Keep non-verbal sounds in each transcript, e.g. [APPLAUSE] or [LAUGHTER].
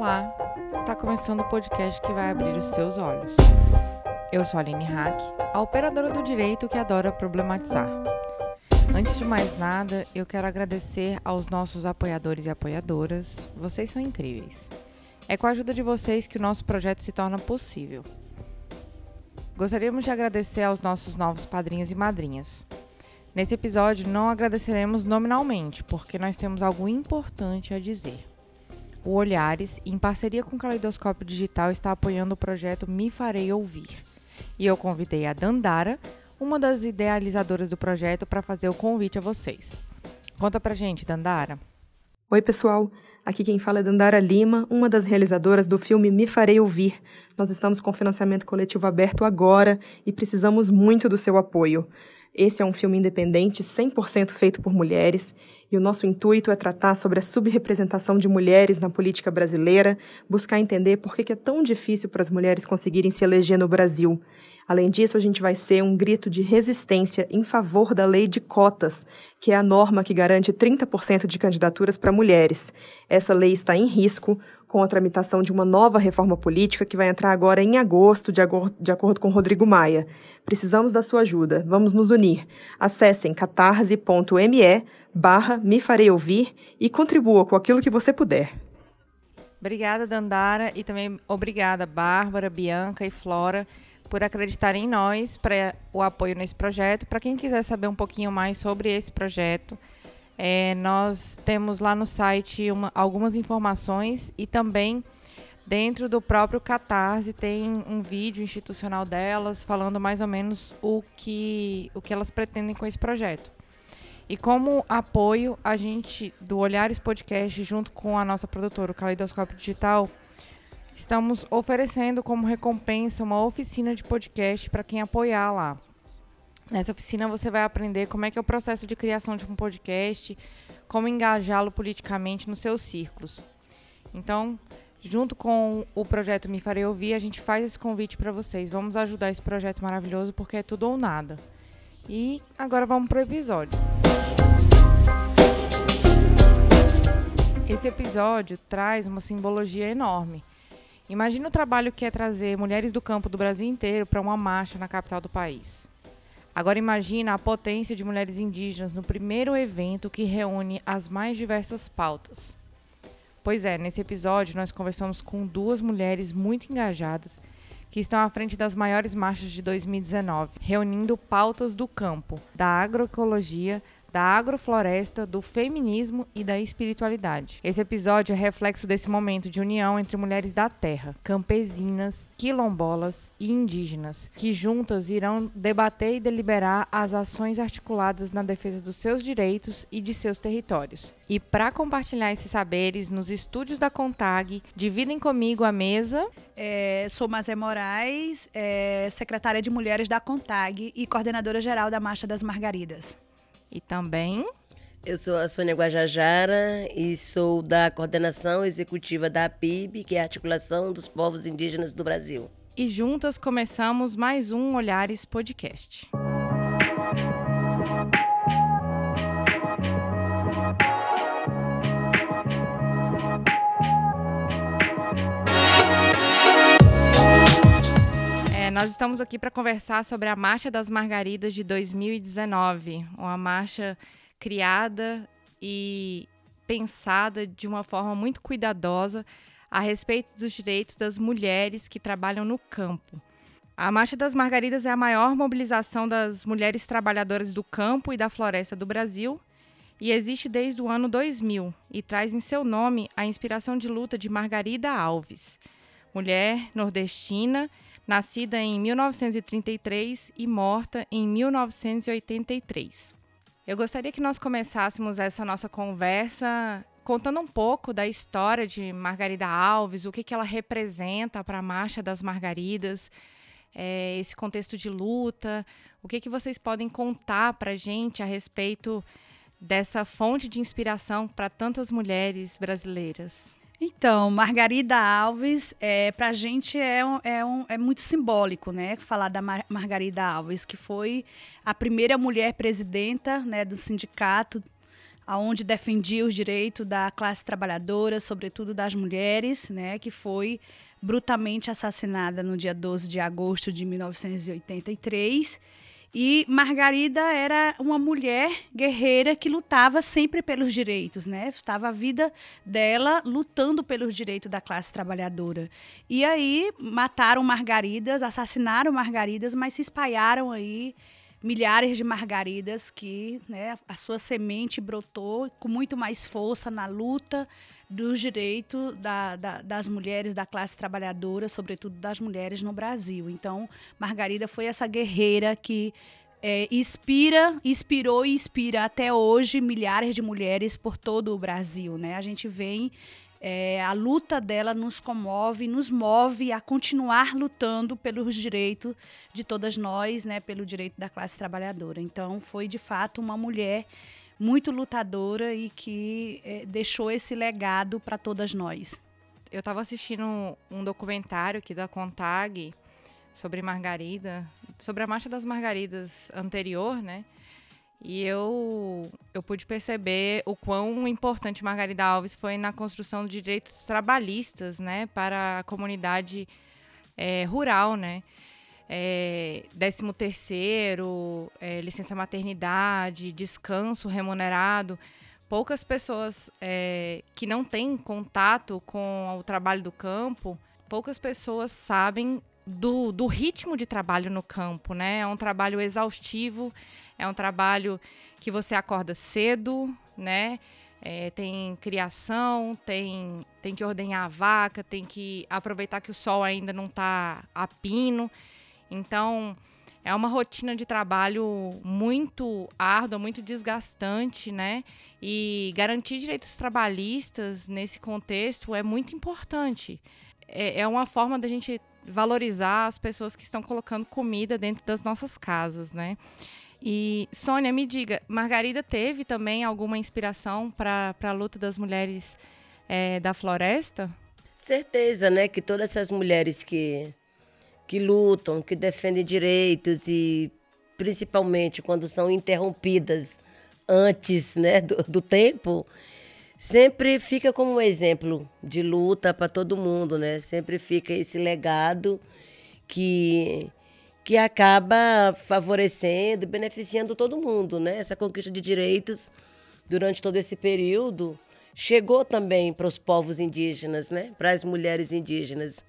Olá, está começando o podcast que vai abrir os seus olhos. Eu sou a Aline Hack, a operadora do direito que adora problematizar. Antes de mais nada, eu quero agradecer aos nossos apoiadores e apoiadoras. Vocês são incríveis. É com a ajuda de vocês que o nosso projeto se torna possível. Gostaríamos de agradecer aos nossos novos padrinhos e madrinhas. Nesse episódio, não agradeceremos nominalmente, porque nós temos algo importante a dizer. O Olhares, em parceria com o Caleidoscópio Digital, está apoiando o projeto Me Farei Ouvir. E eu convidei a Dandara, uma das idealizadoras do projeto, para fazer o convite a vocês. Conta pra gente, Dandara. Oi, pessoal. Aqui quem fala é Dandara Lima, uma das realizadoras do filme Me Farei Ouvir. Nós estamos com financiamento coletivo aberto agora e precisamos muito do seu apoio. Esse é um filme independente 100% feito por mulheres e o nosso intuito é tratar sobre a subrepresentação de mulheres na política brasileira, buscar entender por que é tão difícil para as mulheres conseguirem se eleger no Brasil. Além disso, a gente vai ser um grito de resistência em favor da lei de cotas, que é a norma que garante 30% de candidaturas para mulheres. Essa lei está em risco com a tramitação de uma nova reforma política que vai entrar agora em agosto, de, de acordo com Rodrigo Maia. Precisamos da sua ajuda. Vamos nos unir. Acessem catarse.me barra me farei ouvir e contribua com aquilo que você puder. Obrigada, Dandara, e também obrigada, Bárbara, Bianca e Flora, por acreditarem em nós para o apoio nesse projeto. Para quem quiser saber um pouquinho mais sobre esse projeto, é, nós temos lá no site uma, algumas informações e também dentro do próprio Catarse tem um vídeo institucional delas falando mais ou menos o que, o que elas pretendem com esse projeto. E como apoio, a gente, do Olhares Podcast, junto com a nossa produtora, o Caleidoscópio Digital, estamos oferecendo como recompensa uma oficina de podcast para quem apoiar lá. Nessa oficina você vai aprender como é que é o processo de criação de um podcast, como engajá-lo politicamente nos seus círculos. Então, junto com o projeto Me Farei Ouvir, a gente faz esse convite para vocês. Vamos ajudar esse projeto maravilhoso porque é tudo ou nada. E agora vamos para o episódio. Esse episódio traz uma simbologia enorme. Imagina o trabalho que é trazer mulheres do campo do Brasil inteiro para uma marcha na capital do país. Agora imagina a potência de mulheres indígenas no primeiro evento que reúne as mais diversas pautas. Pois é, nesse episódio nós conversamos com duas mulheres muito engajadas que estão à frente das maiores marchas de 2019, reunindo pautas do campo, da agroecologia, da agrofloresta, do feminismo e da espiritualidade. Esse episódio é reflexo desse momento de união entre mulheres da terra, campesinas, quilombolas e indígenas, que juntas irão debater e deliberar as ações articuladas na defesa dos seus direitos e de seus territórios. E para compartilhar esses saberes nos estúdios da Contag, dividem comigo a mesa. É, sou Mazé Moraes, é, secretária de Mulheres da Contag e coordenadora geral da Marcha das Margaridas. E também. Eu sou a Sônia Guajajara e sou da coordenação executiva da PIB, que é a Articulação dos Povos Indígenas do Brasil. E juntas começamos mais um Olhares Podcast. Nós estamos aqui para conversar sobre a Marcha das Margaridas de 2019, uma marcha criada e pensada de uma forma muito cuidadosa a respeito dos direitos das mulheres que trabalham no campo. A Marcha das Margaridas é a maior mobilização das mulheres trabalhadoras do campo e da floresta do Brasil e existe desde o ano 2000 e traz em seu nome a inspiração de luta de Margarida Alves, mulher nordestina nascida em 1933 e morta em 1983. Eu gostaria que nós começássemos essa nossa conversa contando um pouco da história de Margarida Alves, o que, que ela representa para a Marcha das Margaridas, é, esse contexto de luta, o que, que vocês podem contar para a gente a respeito dessa fonte de inspiração para tantas mulheres brasileiras. Então, Margarida Alves, é, para a gente é, um, é, um, é muito simbólico, né? Falar da Mar Margarida Alves, que foi a primeira mulher presidenta né, do sindicato aonde defendia os direitos da classe trabalhadora, sobretudo das mulheres, né, que foi brutalmente assassinada no dia 12 de agosto de 1983 e Margarida era uma mulher guerreira que lutava sempre pelos direitos, né? Estava a vida dela lutando pelos direitos da classe trabalhadora. E aí mataram Margaridas, assassinaram Margaridas, mas se espalharam aí milhares de margaridas que né, a sua semente brotou com muito mais força na luta dos direitos da, da, das mulheres da classe trabalhadora, sobretudo das mulheres no Brasil. Então, Margarida foi essa guerreira que é, inspira, inspirou e inspira até hoje milhares de mulheres por todo o Brasil. Né? A gente vem é, a luta dela nos comove, nos move a continuar lutando pelos direitos de todas nós, né, pelo direito da classe trabalhadora. Então, foi de fato uma mulher muito lutadora e que é, deixou esse legado para todas nós. Eu estava assistindo um documentário aqui da Contag sobre Margarida, sobre a Marcha das Margaridas anterior, né? E eu, eu pude perceber o quão importante Margarida Alves foi na construção de direitos trabalhistas, né, para a comunidade é, rural, né. É, 13 terceiro, é, licença maternidade, descanso remunerado. Poucas pessoas é, que não têm contato com o trabalho do campo, poucas pessoas sabem do, do ritmo de trabalho no campo, né? É um trabalho exaustivo, é um trabalho que você acorda cedo, né? É, tem criação, tem, tem que ordenhar a vaca, tem que aproveitar que o sol ainda não está a pino. Então, é uma rotina de trabalho muito árdua, muito desgastante, né? E garantir direitos trabalhistas nesse contexto é muito importante. É, é uma forma da gente valorizar as pessoas que estão colocando comida dentro das nossas casas, né? E, Sônia, me diga, Margarida teve também alguma inspiração para a luta das mulheres é, da floresta? Certeza, né? Que todas essas mulheres que, que lutam, que defendem direitos e principalmente quando são interrompidas antes né, do, do tempo, sempre fica como um exemplo de luta para todo mundo, né? Sempre fica esse legado que que acaba favorecendo, beneficiando todo mundo, né? Essa conquista de direitos durante todo esse período chegou também para os povos indígenas, né? Para as mulheres indígenas.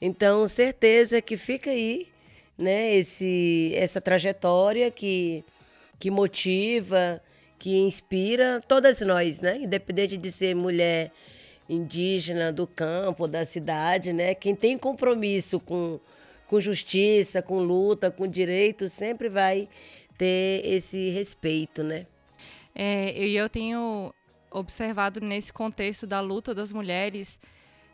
Então, certeza que fica aí, né? Esse essa trajetória que que motiva, que inspira todas nós, né? Independente de ser mulher indígena do campo, da cidade, né? Quem tem compromisso com, com justiça, com luta, com direito, sempre vai ter esse respeito, né? É, e eu tenho observado nesse contexto da luta das mulheres,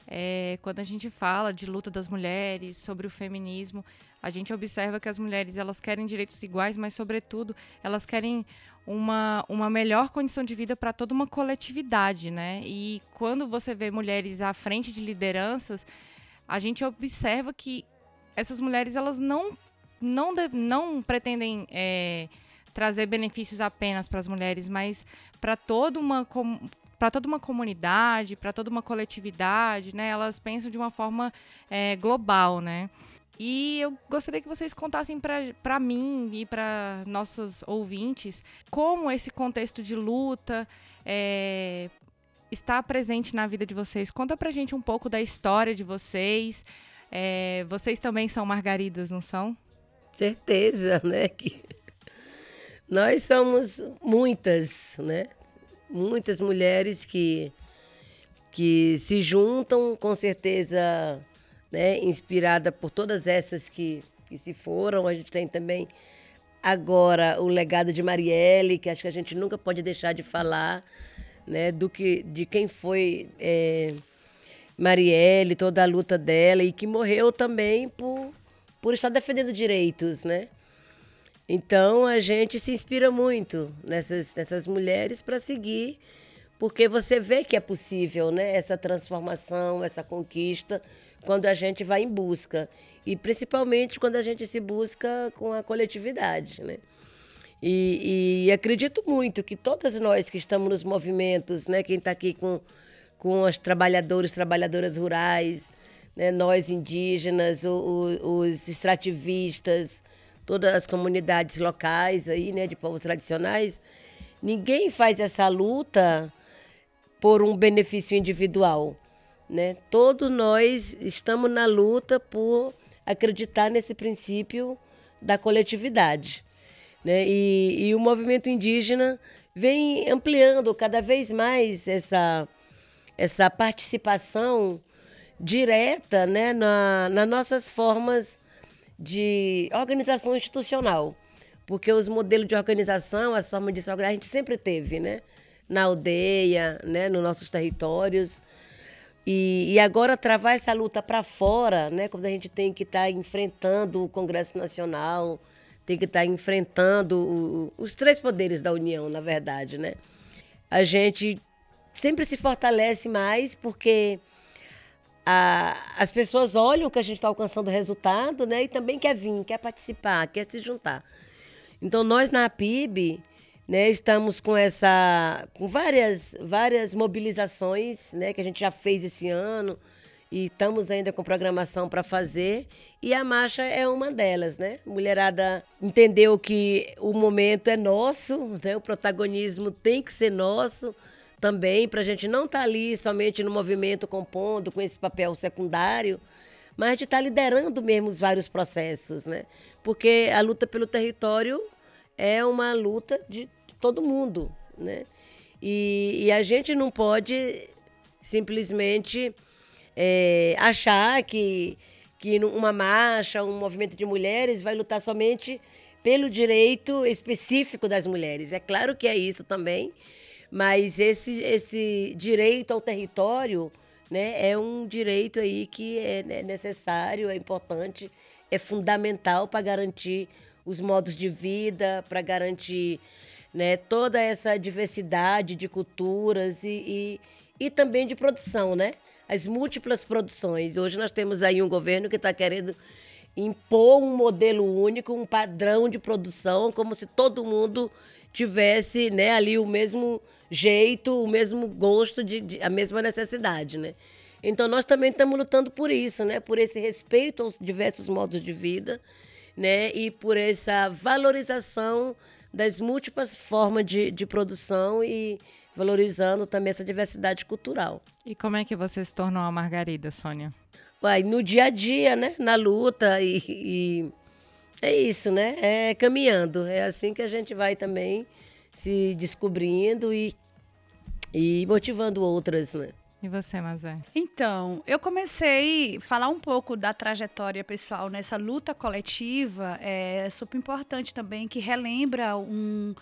é, quando a gente fala de luta das mulheres, sobre o feminismo, a gente observa que as mulheres elas querem direitos iguais, mas sobretudo elas querem uma, uma melhor condição de vida para toda uma coletividade, né? E quando você vê mulheres à frente de lideranças, a gente observa que essas mulheres elas não não, não pretendem é, trazer benefícios apenas para as mulheres, mas para toda uma para toda uma comunidade, para toda uma coletividade, né? Elas pensam de uma forma é, global, né? E eu gostaria que vocês contassem para mim e para nossos ouvintes como esse contexto de luta é, está presente na vida de vocês. Conta pra gente um pouco da história de vocês. É, vocês também são margaridas, não são? Certeza, [LAUGHS] né? Que nós somos muitas, né? Muitas mulheres que, que se juntam, com certeza né, inspirada por todas essas que, que se foram. A gente tem também agora o legado de Marielle, que acho que a gente nunca pode deixar de falar, né, do que, de quem foi é, Marielle, toda a luta dela e que morreu também por, por estar defendendo direitos, né? Então a gente se inspira muito nessas, nessas mulheres para seguir, porque você vê que é possível, né? Essa transformação, essa conquista quando a gente vai em busca. E principalmente quando a gente se busca com a coletividade, né? E, e, acredito muito que todas nós que estamos nos movimentos, né, quem está aqui com, com os trabalhadores, trabalhadoras rurais, né, nós indígenas, o, o, os extrativistas, todas as comunidades locais aí, né, de povos tradicionais, ninguém faz essa luta por um benefício individual, né? Todos nós estamos na luta por acreditar nesse princípio da coletividade. Né? E, e o movimento indígena vem ampliando cada vez mais essa, essa participação direta né, na, nas nossas formas de organização institucional. Porque os modelos de organização, as formas de se organizar, a gente sempre teve, né? Na aldeia, né, nos nossos territórios. E, e agora travar essa luta para fora, né, quando a gente tem que estar tá enfrentando o Congresso Nacional, tem que estar tá enfrentando o, os três poderes da União, na verdade, né? A gente sempre se fortalece mais porque a, as pessoas olham que a gente está alcançando resultado, né? E também quer vir, quer participar, quer se juntar. Então nós na PIB, né, estamos com essa, com várias, várias mobilizações, né, que a gente já fez esse ano e estamos ainda com programação para fazer. E a marcha é uma delas, né? Mulherada entendeu que o momento é nosso, né? o protagonismo tem que ser nosso também, para a gente não estar tá ali somente no movimento compondo com esse papel secundário, mas de estar tá liderando mesmo os vários processos, né? Porque a luta pelo território é uma luta de todo mundo, né? E, e a gente não pode simplesmente é, achar que, que uma marcha, um movimento de mulheres vai lutar somente pelo direito específico das mulheres. É claro que é isso também, mas esse, esse direito ao território né, é um direito aí que é né, necessário, é importante, é fundamental para garantir os modos de vida, para garantir né, toda essa diversidade de culturas e, e, e também de produção, né? as múltiplas produções. Hoje nós temos aí um governo que está querendo impor um modelo único, um padrão de produção, como se todo mundo tivesse né, ali o mesmo jeito, o mesmo gosto, de, de, a mesma necessidade, né? Então nós também estamos lutando por isso, né? Por esse respeito aos diversos modos de vida, né? E por essa valorização das múltiplas formas de, de produção e valorizando também essa diversidade cultural. E como é que você se tornou a Margarida, Sônia? No dia a dia, né? Na luta e, e é isso, né? É caminhando. É assim que a gente vai também se descobrindo e, e motivando outras, né? E você, Mazé? Então, eu comecei a falar um pouco da trajetória pessoal nessa luta coletiva. É super importante também que relembra um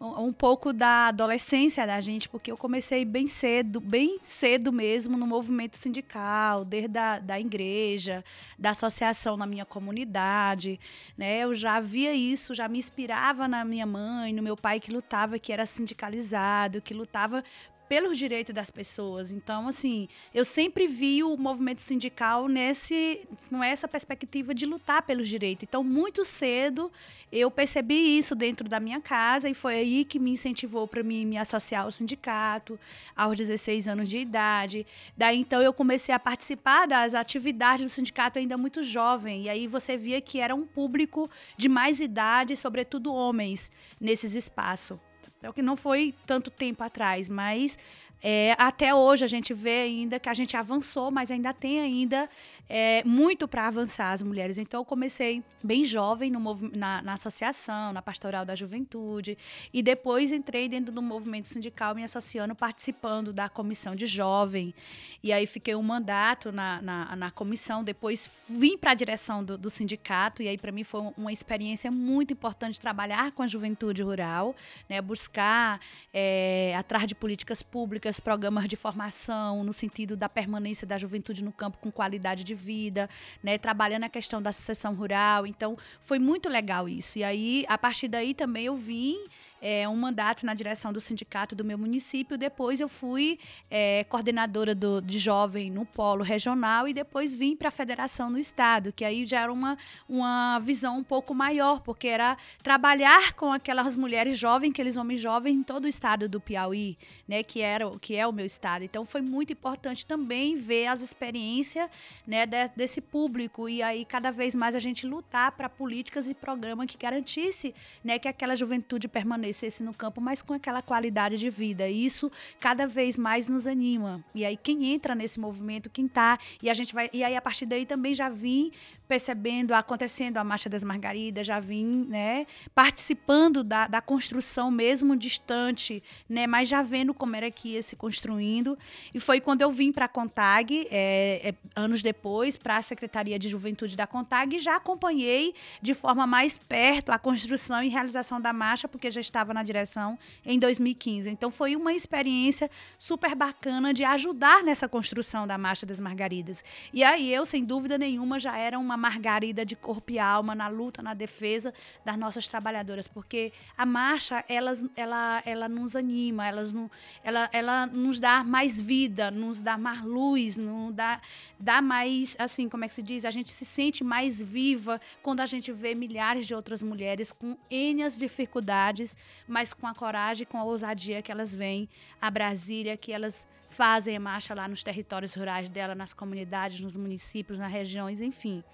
um pouco da adolescência da gente, porque eu comecei bem cedo, bem cedo mesmo no movimento sindical, desde a da igreja, da associação na minha comunidade, né? Eu já via isso, já me inspirava na minha mãe, no meu pai que lutava, que era sindicalizado, que lutava pelos direitos das pessoas. Então, assim, eu sempre vi o movimento sindical nesse, com essa perspectiva de lutar pelos direitos. Então, muito cedo eu percebi isso dentro da minha casa e foi aí que me incentivou para me associar ao sindicato aos 16 anos de idade. Daí então eu comecei a participar das atividades do sindicato ainda muito jovem e aí você via que era um público de mais idade, sobretudo homens, nesses espaços. É o que não foi tanto tempo atrás, mas é, até hoje a gente vê ainda que a gente avançou, mas ainda tem ainda é, muito para avançar as mulheres. Então eu comecei bem jovem no, na, na, associação, na pastoral da juventude, e depois entrei dentro do movimento sindical, me associando, participando da comissão de jovem. E aí fiquei um mandato na, na, na comissão, depois vim para a direção do, do, sindicato, e aí para mim foi uma experiência muito importante trabalhar com a juventude rural, né, buscar é, atrás de políticas públicas programas de formação no sentido da permanência da juventude no campo com qualidade de vida, né, trabalhando a questão da sucessão rural. Então, foi muito legal isso. E aí, a partir daí também eu vim é, um mandato na direção do sindicato do meu município. Depois eu fui é, coordenadora do, de jovem no polo regional e depois vim para a federação no estado, que aí já era uma, uma visão um pouco maior, porque era trabalhar com aquelas mulheres jovens, aqueles homens jovens em todo o estado do Piauí, né, que era que é o meu estado. Então foi muito importante também ver as experiências, né, de, desse público e aí cada vez mais a gente lutar para políticas e programas que garantisse, né, que aquela juventude permanecesse no campo, mas com aquela qualidade de vida. E isso cada vez mais nos anima. E aí quem entra nesse movimento, quem tá, e a gente vai, e aí a partir daí também já vim percebendo, acontecendo a Marcha das Margaridas, já vim, né, participando da, da construção mesmo distante, né, mas já vendo como era que ia se construindo. E foi quando eu vim para a CONTAG, é, é, anos depois, para a Secretaria de Juventude da CONTAG, e já acompanhei de forma mais perto a construção e realização da marcha, porque já estava na direção em 2015. Então foi uma experiência super bacana de ajudar nessa construção da Marcha das Margaridas. E aí eu, sem dúvida nenhuma, já era uma margarida de corpo e alma na luta, na defesa das nossas trabalhadoras, porque a marcha, elas, ela, ela nos anima, elas, ela, ela nos dá mais vida, nos dá mais luz, nos dá, dá mais, assim, como é que se diz? A gente se sente mais viva quando a gente vê milhares de outras mulheres com N dificuldades, mas com a coragem, com a ousadia que elas vêm a Brasília, que elas fazem marcha lá nos territórios rurais dela, nas comunidades, nos municípios, nas regiões, enfim.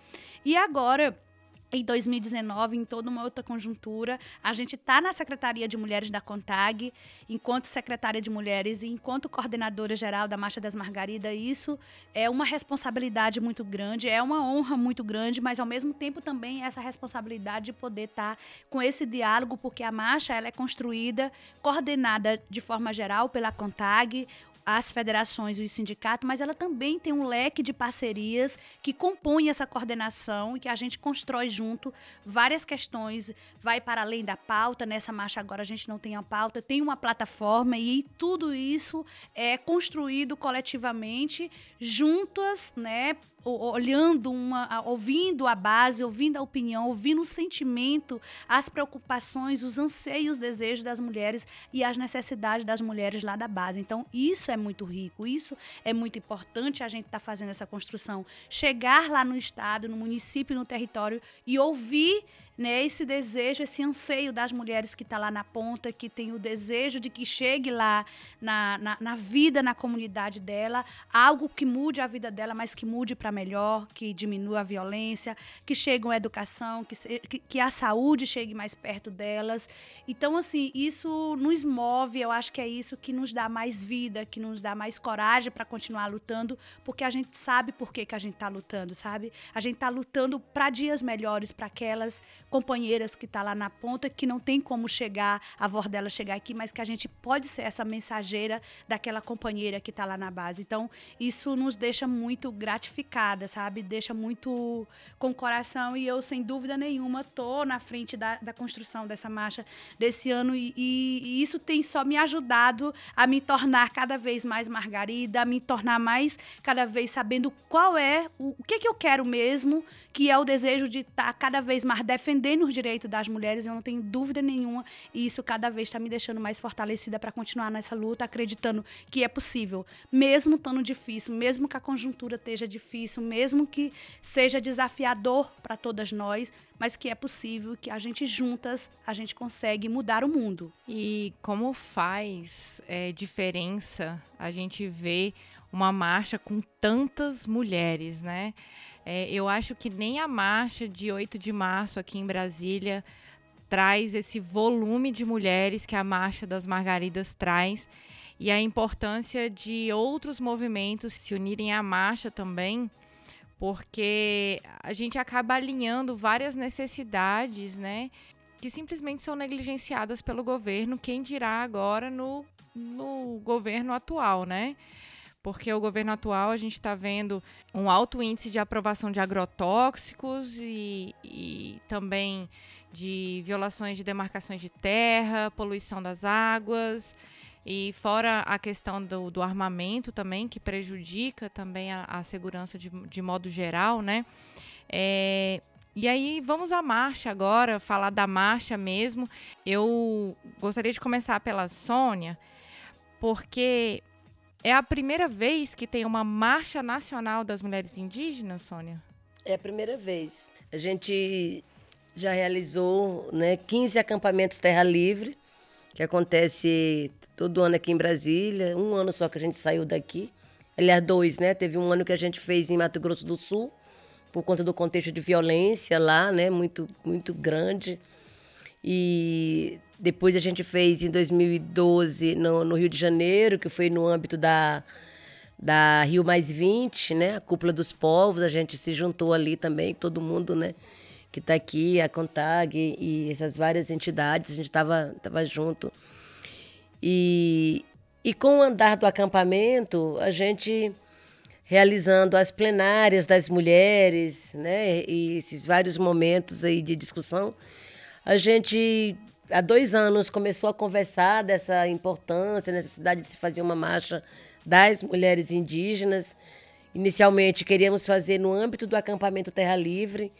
E agora em 2019, em toda uma outra conjuntura. A gente está na Secretaria de Mulheres da CONTAG, enquanto secretária de Mulheres e enquanto coordenadora geral da Marcha das Margaridas. Isso é uma responsabilidade muito grande, é uma honra muito grande, mas ao mesmo tempo também essa responsabilidade de poder estar tá com esse diálogo, porque a marcha ela é construída, coordenada de forma geral pela CONTAG, as federações e os sindicatos, mas ela também tem um leque de parcerias que compõem essa coordenação e que a gente constrói junto várias questões, vai para além da pauta, nessa marcha agora a gente não tem a pauta, tem uma plataforma e tudo isso é construído coletivamente, juntas, né, olhando uma, ouvindo a base, ouvindo a opinião, ouvindo o sentimento, as preocupações, os anseios, os desejos das mulheres e as necessidades das mulheres lá da base. Então, isso é muito rico, isso é muito importante a gente estar tá fazendo essa construção. Chegar lá no estado, no município, no território e ouvir né, esse desejo, esse anseio das mulheres que está lá na ponta, que tem o desejo de que chegue lá na, na, na, vida, na comunidade dela, algo que mude a vida dela, mas que mude para melhor, que diminua a violência, que chegue uma educação, que, que, que, a saúde chegue mais perto delas. Então, assim, isso nos move, eu acho que é isso que nos dá mais vida, que nos dá mais coragem para continuar lutando, porque a gente sabe por que, que a gente está lutando, sabe? A gente está lutando para dias melhores para aquelas companheiras que está lá na ponta, que não tem como chegar, a voz dela chegar aqui, mas que a gente pode ser essa mensageira daquela companheira que está lá na base. Então, isso nos deixa muito gratificada, sabe? Deixa muito com coração e eu, sem dúvida nenhuma, tô na frente da, da construção dessa marcha desse ano e, e, e isso tem só me ajudado a me tornar cada vez mais Margarida, a me tornar mais cada vez sabendo qual é o, o que, que eu quero mesmo, que é o desejo de estar tá cada vez mais defendendo defendendo os direitos das mulheres, eu não tenho dúvida nenhuma, e isso cada vez está me deixando mais fortalecida para continuar nessa luta, acreditando que é possível, mesmo estando difícil, mesmo que a conjuntura esteja difícil, mesmo que seja desafiador para todas nós, mas que é possível que a gente juntas a gente consegue mudar o mundo. E como faz é, diferença a gente ver uma marcha com tantas mulheres, né? É, eu acho que nem a marcha de 8 de março aqui em Brasília traz esse volume de mulheres que a Marcha das Margaridas traz e a importância de outros movimentos se unirem à marcha também, porque a gente acaba alinhando várias necessidades, né, que simplesmente são negligenciadas pelo governo, quem dirá agora no, no governo atual, né? Porque o governo atual a gente está vendo um alto índice de aprovação de agrotóxicos e, e também de violações de demarcações de terra, poluição das águas. E fora a questão do, do armamento também, que prejudica também a, a segurança de, de modo geral, né? É, E aí, vamos à marcha agora, falar da marcha mesmo. Eu gostaria de começar pela Sônia, porque é a primeira vez que tem uma marcha nacional das mulheres indígenas, Sônia? É a primeira vez. A gente já realizou né, 15 acampamentos Terra Livre, que acontece todo ano aqui em Brasília. Um ano só que a gente saiu daqui. Aliás, dois, né? Teve um ano que a gente fez em Mato Grosso do Sul, por conta do contexto de violência lá, né? Muito, muito grande. E depois a gente fez em 2012 no, no Rio de Janeiro, que foi no âmbito da, da Rio Mais 20, né? A Cúpula dos Povos. A gente se juntou ali também, todo mundo, né? Que está aqui, a CONTAG e essas várias entidades, a gente estava tava junto. E, e com o andar do acampamento, a gente realizando as plenárias das mulheres, né, e esses vários momentos aí de discussão, a gente há dois anos começou a conversar dessa importância, necessidade de se fazer uma marcha das mulheres indígenas. Inicialmente queríamos fazer no âmbito do acampamento Terra Livre.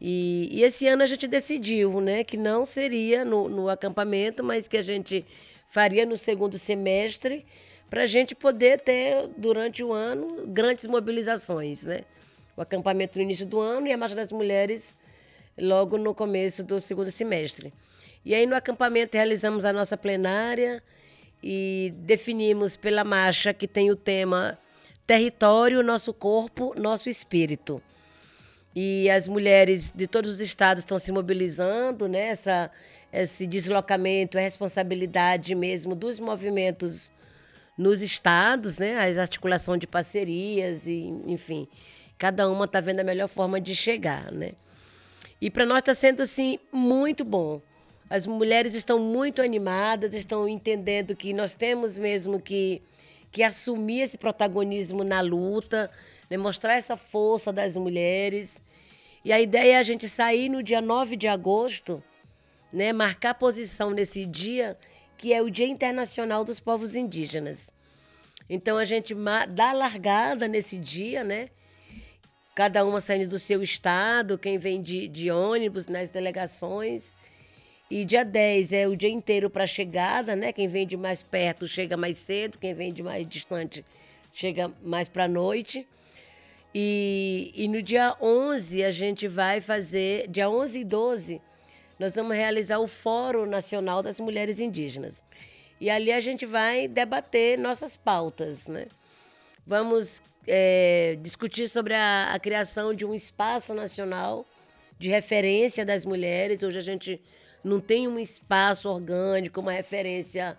E, e esse ano a gente decidiu né, que não seria no, no acampamento, mas que a gente faria no segundo semestre, para a gente poder ter, durante o ano, grandes mobilizações. Né? O acampamento no início do ano e a Marcha das Mulheres logo no começo do segundo semestre. E aí, no acampamento, realizamos a nossa plenária e definimos pela marcha que tem o tema Território, Nosso Corpo, Nosso Espírito. E as mulheres de todos os estados estão se mobilizando, né? Esse deslocamento é responsabilidade mesmo dos movimentos nos estados, né? As articulação de parcerias e, enfim, cada uma está vendo a melhor forma de chegar, né? E para nós está sendo assim muito bom. As mulheres estão muito animadas, estão entendendo que nós temos mesmo que, que assumir esse protagonismo na luta, né? mostrar essa força das mulheres. E a ideia é a gente sair no dia 9 de agosto né, marcar posição nesse dia, que é o Dia Internacional dos Povos Indígenas. Então a gente dá largada nesse dia, né? Cada uma saindo do seu estado, quem vem de, de ônibus nas delegações. E dia 10 é o dia inteiro para chegada, né? Quem vem de mais perto chega mais cedo, quem vem de mais distante chega mais para a noite. E, e no dia 11 a gente vai fazer, dia 11 e 12, nós vamos realizar o Fórum Nacional das Mulheres Indígenas. E ali a gente vai debater nossas pautas, né? Vamos é, discutir sobre a, a, criação de um espaço nacional de referência das mulheres. Hoje a gente não tem um espaço orgânico, uma referência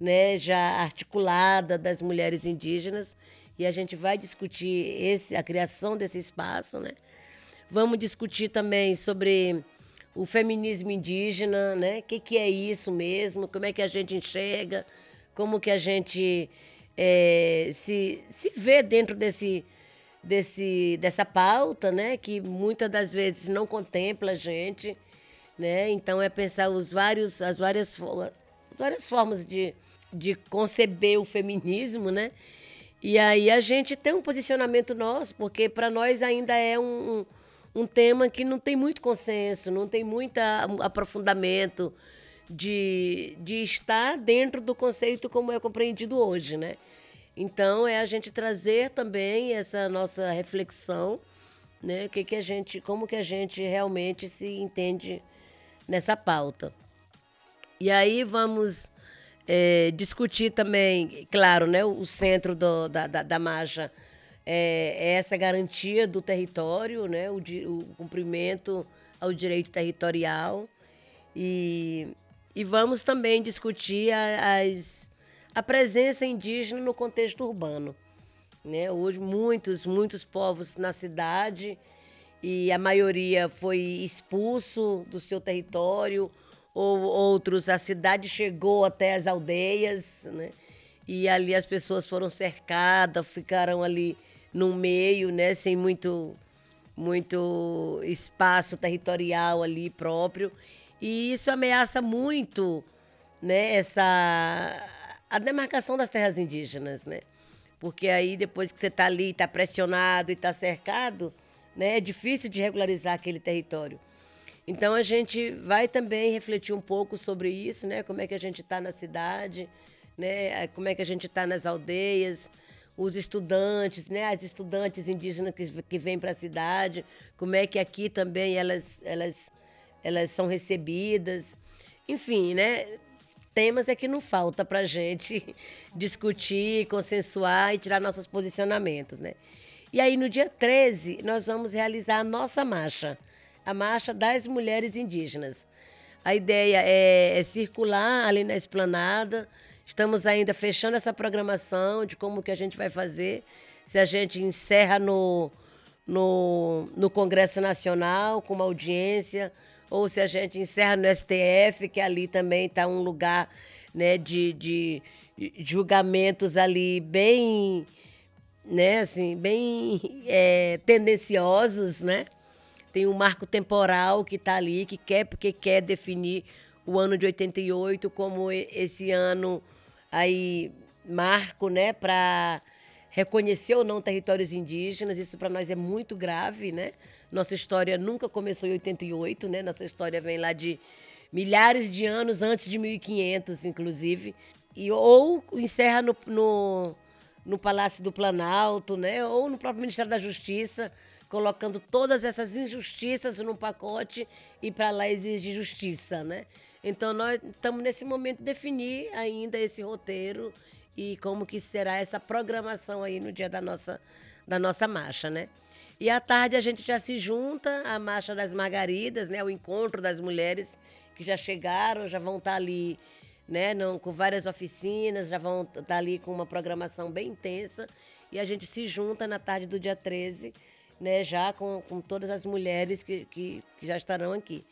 né, já articulada das mulheres indígenas. E a gente vai discutir esse, a criação desse espaço, né? Vamos discutir também sobre o feminismo indígena, né? O que, que é isso mesmo? Como é que a gente enxerga? Como que a gente é, se, se vê dentro desse, desse, dessa pauta, né? Que muitas das vezes não contempla a gente, né? Então é pensar os vários, as várias, as várias formas de, de conceber o feminismo, né? E aí a gente tem um posicionamento nosso, porque para nós ainda é um, um um tema que não tem muito consenso, não tem muito aprofundamento de, de estar dentro do conceito como é compreendido hoje, né? Então é a gente trazer também essa nossa reflexão, né? Que que a gente, como que a gente realmente se entende nessa pauta. E aí vamos é, discutir também, claro, né? O centro do, da, da, da marcha é, é essa garantia do território, né? o, o cumprimento ao direito territorial. E, e vamos também discutir a, as, a presença indígena no contexto urbano. Né? Hoje, muitos, muitos povos na cidade e a maioria foi expulso do seu território, ou outros, a cidade chegou até as aldeias, né? e ali as pessoas foram cercadas, ficaram ali no meio, né, sem muito muito espaço territorial ali próprio. E isso ameaça muito, né, essa a demarcação das terras indígenas, né? Porque aí depois que você está ali, está pressionado e está cercado, né? É difícil de regularizar aquele território. Então a gente vai também refletir um pouco sobre isso, né? Como é que a gente está na cidade, né? Como é que a gente está nas aldeias, os estudantes, né? As estudantes indígenas que, que vêm para a cidade, como é que aqui também elas, elas, elas são recebidas. Enfim, né? Temas é que não falta para gente [LAUGHS] discutir, consensuar e tirar nossos posicionamentos, né? E aí, no dia 13, nós vamos realizar a nossa marcha a Marcha das Mulheres Indígenas. A ideia é, é circular ali na esplanada. Estamos ainda fechando essa programação de como que a gente vai fazer. Se a gente encerra no, no, no Congresso Nacional com uma audiência, ou se a gente encerra no STF, que ali também está um lugar né, de, de julgamentos ali bem, né, assim, bem é, tendenciosos, né? Tem um marco temporal que está ali, que quer, porque quer definir o ano de 88 como esse ano aí marco, né, para reconhecer ou não territórios indígenas. Isso para nós é muito grave, né? Nossa história nunca começou em 88, né? Nossa história vem lá de milhares de anos antes de 1500, inclusive. E ou encerra no, no, no Palácio do Planalto, né? Ou no próprio Ministério da Justiça colocando todas essas injustiças num pacote e para lá exige justiça, né? Então nós estamos nesse momento de definir ainda esse roteiro e como que será essa programação aí no dia da nossa da nossa marcha, né? E à tarde a gente já se junta à marcha das margaridas, né? O encontro das mulheres que já chegaram, já vão estar tá ali, né? Não, com várias oficinas, já vão estar tá ali com uma programação bem intensa e a gente se junta na tarde do dia 13 né, já com, com todas as mulheres que, que, que já estarão aqui.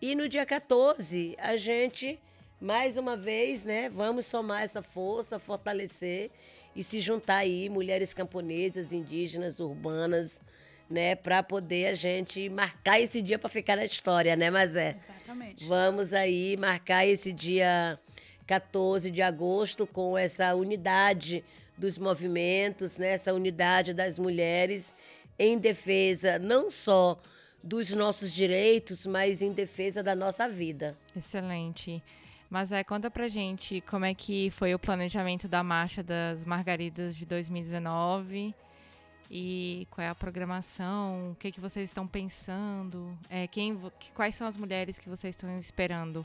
E no dia 14, a gente, mais uma vez, né, vamos somar essa força, fortalecer e se juntar aí, mulheres camponesas, indígenas, urbanas, né, para poder a gente marcar esse dia para ficar na história, né, mas é. Exatamente. Vamos aí marcar esse dia 14 de agosto com essa unidade dos movimentos, né, essa unidade das mulheres em defesa não só dos nossos direitos, mas em defesa da nossa vida. Excelente. Mas é, conta pra gente como é que foi o planejamento da Marcha das Margaridas de 2019 e qual é a programação, o que, que vocês estão pensando, é, quem, quais são as mulheres que vocês estão esperando?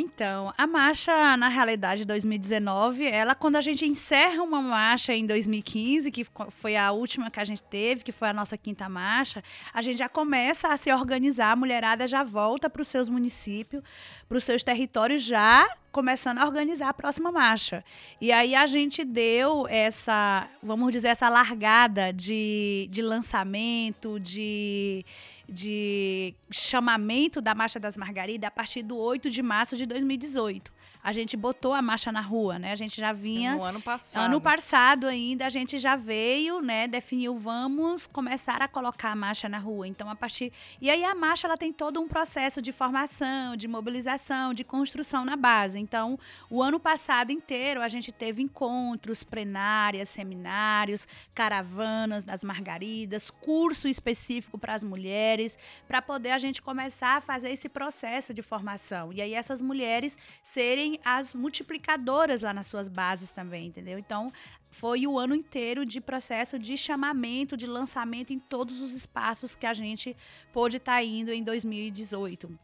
Então, a marcha, na realidade, 2019, ela, quando a gente encerra uma marcha em 2015, que foi a última que a gente teve, que foi a nossa quinta marcha, a gente já começa a se organizar, a mulherada já volta para os seus municípios, para os seus territórios, já começando a organizar a próxima marcha. E aí a gente deu essa, vamos dizer, essa largada de, de lançamento, de, de chamamento da Marcha das Margaridas a partir do 8 de março de 2018 a gente botou a marcha na rua, né? A gente já vinha. No ano passado. Ano passado ainda, a gente já veio, né? Definiu, vamos começar a colocar a marcha na rua. Então, a partir. E aí a marcha ela tem todo um processo de formação, de mobilização, de construção na base. Então, o ano passado inteiro a gente teve encontros, plenárias, seminários, caravanas das margaridas, curso específico para as mulheres, para poder a gente começar a fazer esse processo de formação. E aí essas mulheres serem serem as multiplicadoras lá nas suas bases também, entendeu? Então, foi o ano inteiro de processo de chamamento, de lançamento em todos os espaços que a gente pôde estar tá indo em 2018.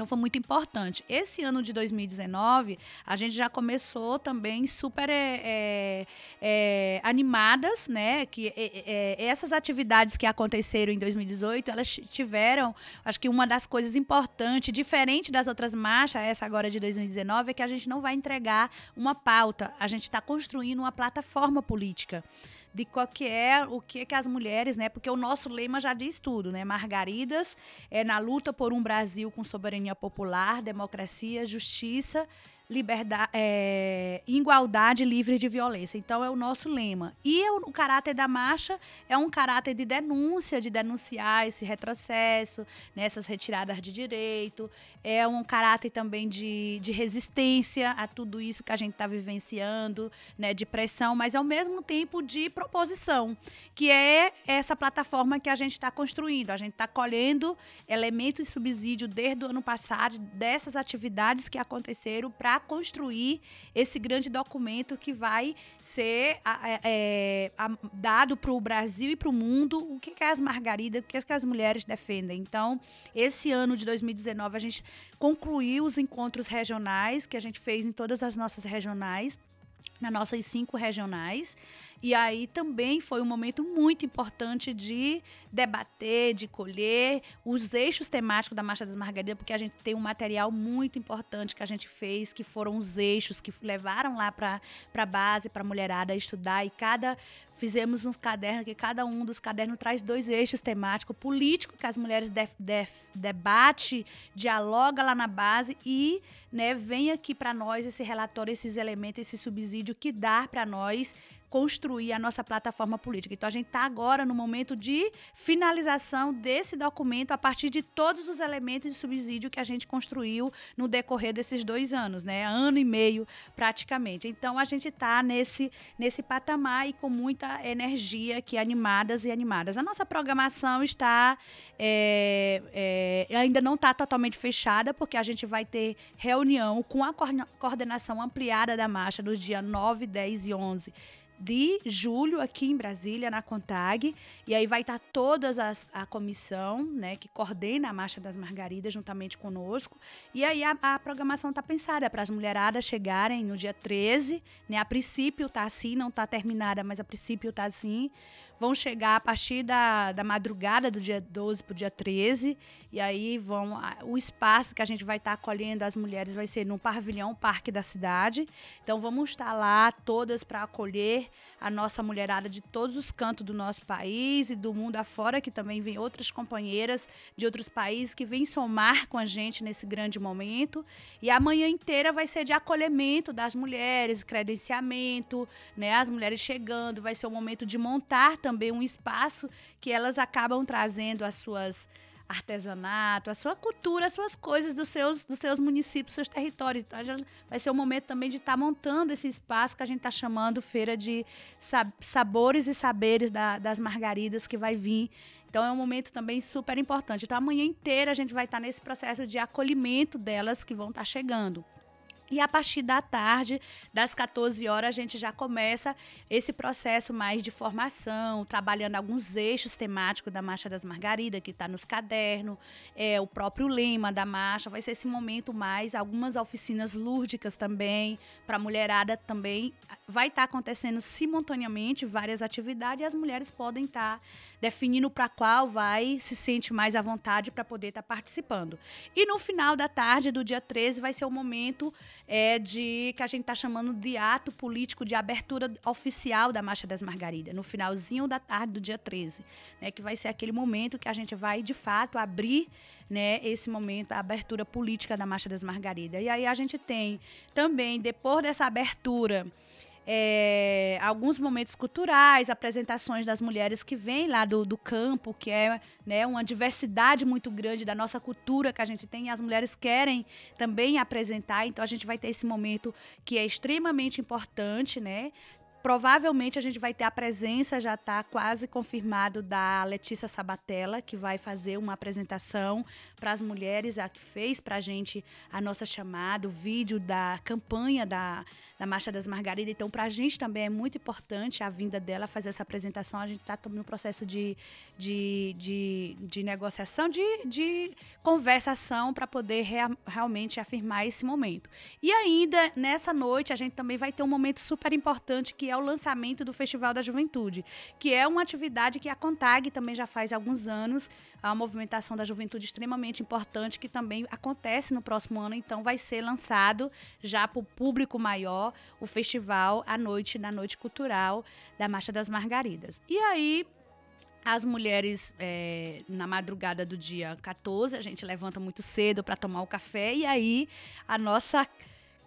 Então foi muito importante. Esse ano de 2019, a gente já começou também super é, é, é animadas, né? Que é, é, essas atividades que aconteceram em 2018, elas tiveram, acho que uma das coisas importantes, diferente das outras marchas, essa agora de 2019, é que a gente não vai entregar uma pauta, a gente está construindo uma plataforma política de qual que é o que que as mulheres, né? Porque o nosso lema já diz tudo, né? Margaridas é na luta por um Brasil com soberania popular, democracia, justiça, liberdade, é, igualdade livre de violência. Então é o nosso lema. E o, o, caráter da marcha é um caráter de denúncia, de denunciar esse retrocesso, nessas né, retiradas de direito. É um caráter também de, de resistência a tudo isso que a gente está vivenciando, né, de pressão, mas ao mesmo tempo de proposição, que é essa plataforma que a gente está construindo. A gente está colhendo elementos de subsídio desde o ano passado dessas atividades que aconteceram para construir esse grande documento que vai ser é, é, dado para o Brasil e para o mundo o que, que as margaridas, o que, que as mulheres defendem. Então, esse ano de 2019, a gente concluiu os encontros regionais que a gente fez em todas as nossas regionais nas nossas cinco regionais. E aí também foi um momento muito importante de debater, de colher os eixos temáticos da Marcha das Margaridas, porque a gente tem um material muito importante que a gente fez, que foram os eixos que levaram lá para a base, para a mulherada estudar. E cada fizemos uns cadernos que cada um dos cadernos traz dois eixos temáticos, político que as mulheres def, def, debate, dialoga lá na base e né, vem aqui para nós esse relatório, esses elementos, esse subsídio que dá para nós construir a nossa plataforma política. Então, a gente está agora no momento de finalização desse documento a partir de todos os elementos de subsídio que a gente construiu no decorrer desses dois anos, né? Ano e meio, praticamente. Então, a gente está nesse, nesse patamar e com muita energia aqui, animadas e animadas. A nossa programação está. É, é, ainda não está totalmente fechada, porque a gente vai ter reunião com a coordenação ampliada da marcha nos dias 9, 10 e 11 de julho aqui em Brasília, na CONTAG. E aí vai estar toda a comissão né, que coordena a Marcha das Margaridas juntamente conosco. E aí a, a programação está pensada para as mulheradas chegarem no dia 13. Né, a princípio está assim, não está terminada, mas a princípio está assim vão chegar a partir da, da madrugada do dia 12 para o dia 13. E aí vão. O espaço que a gente vai estar tá acolhendo as mulheres vai ser no pavilhão Parque da Cidade. Então vamos estar lá todas para acolher a nossa mulherada de todos os cantos do nosso país e do mundo afora, que também vem outras companheiras de outros países que vêm somar com a gente nesse grande momento. E a manhã inteira vai ser de acolhimento das mulheres, credenciamento, né? As mulheres chegando, vai ser o momento de montar também um espaço que elas acabam trazendo as suas artesanato, a sua cultura, as suas coisas dos seus, dos seus municípios, seus territórios. Então, vai ser o momento também de estar tá montando esse espaço que a gente está chamando Feira de Sabores e Saberes da, das Margaridas, que vai vir. Então, é um momento também super importante. Então, amanhã inteira a gente vai estar tá nesse processo de acolhimento delas que vão estar tá chegando. E a partir da tarde, das 14 horas, a gente já começa esse processo mais de formação, trabalhando alguns eixos temáticos da Marcha das Margaridas, que está nos cadernos, é, o próprio lema da marcha. Vai ser esse momento mais, algumas oficinas lúdicas também, para a mulherada também. Vai estar tá acontecendo simultaneamente várias atividades e as mulheres podem estar tá definindo para qual vai se sente mais à vontade para poder estar tá participando. E no final da tarde do dia 13 vai ser o momento é, de que a gente está chamando de ato político de abertura oficial da Marcha das Margaridas, no finalzinho da tarde do dia 13, né, que vai ser aquele momento que a gente vai de fato abrir né, esse momento, a abertura política da Marcha das Margaridas. E aí a gente tem também, depois dessa abertura é, alguns momentos culturais, apresentações das mulheres que vêm lá do, do campo, que é né, uma diversidade muito grande da nossa cultura que a gente tem, e as mulheres querem também apresentar, então a gente vai ter esse momento que é extremamente importante, né? Provavelmente a gente vai ter a presença, já está quase confirmado, da Letícia Sabatella, que vai fazer uma apresentação para as mulheres, a que fez para a gente a nossa chamada, o vídeo da campanha da, da Marcha das Margaridas. Então, para a gente também é muito importante a vinda dela fazer essa apresentação. A gente está no processo de, de, de, de negociação, de, de conversação para poder rea, realmente afirmar esse momento. E ainda, nessa noite, a gente também vai ter um momento super importante que é o lançamento do Festival da Juventude, que é uma atividade que a CONTAG também já faz alguns anos, uma movimentação da juventude extremamente importante que também acontece no próximo ano, então vai ser lançado já para o público maior o festival à noite, na noite cultural da Marcha das Margaridas. E aí, as mulheres, é, na madrugada do dia 14, a gente levanta muito cedo para tomar o café, e aí a nossa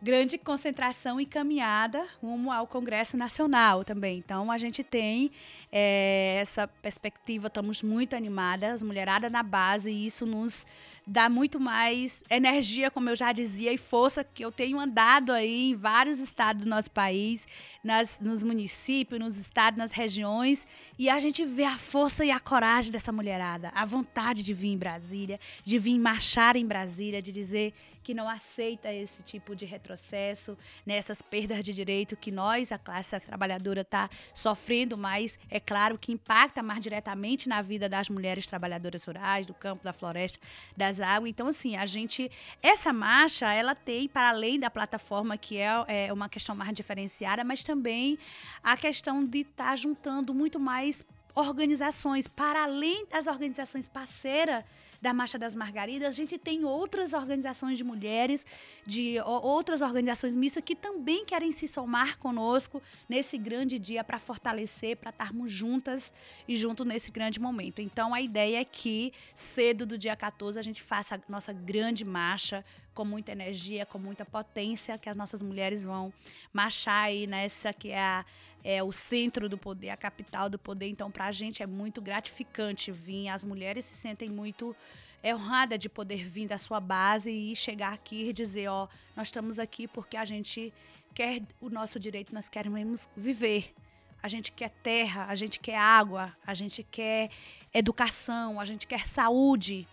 grande concentração e caminhada rumo ao Congresso Nacional também. Então, a gente tem é, essa perspectiva, estamos muito animadas, mulherada na base, e isso nos dá muito mais energia, como eu já dizia, e força que eu tenho andado aí em vários estados do nosso país, nas, nos municípios, nos estados, nas regiões, e a gente vê a força e a coragem dessa mulherada, a vontade de vir em Brasília, de vir marchar em Brasília, de dizer que não aceita esse tipo de retrocesso, nessas né, perdas de direito que nós, a classe trabalhadora, está sofrendo, mas é claro que impacta mais diretamente na vida das mulheres trabalhadoras rurais, do campo, da floresta, das águas. Então, assim, a gente. Essa marcha, ela tem, para além da plataforma, que é, é uma questão mais diferenciada, mas também a questão de estar tá juntando muito mais organizações, para além das organizações parceiras da Marcha das Margaridas, a gente tem outras organizações de mulheres, de outras organizações mistas que também querem se somar conosco nesse grande dia para fortalecer, para estarmos juntas e junto nesse grande momento. Então a ideia é que cedo do dia 14 a gente faça a nossa grande marcha com muita energia, com muita potência, que as nossas mulheres vão marchar aí nessa que é, a, é o centro do poder, a capital do poder. Então, para a gente é muito gratificante vir. As mulheres se sentem muito é honrada de poder vir da sua base e chegar aqui e dizer, ó, nós estamos aqui porque a gente quer o nosso direito, nós queremos viver. A gente quer terra, a gente quer água, a gente quer educação, a gente quer saúde,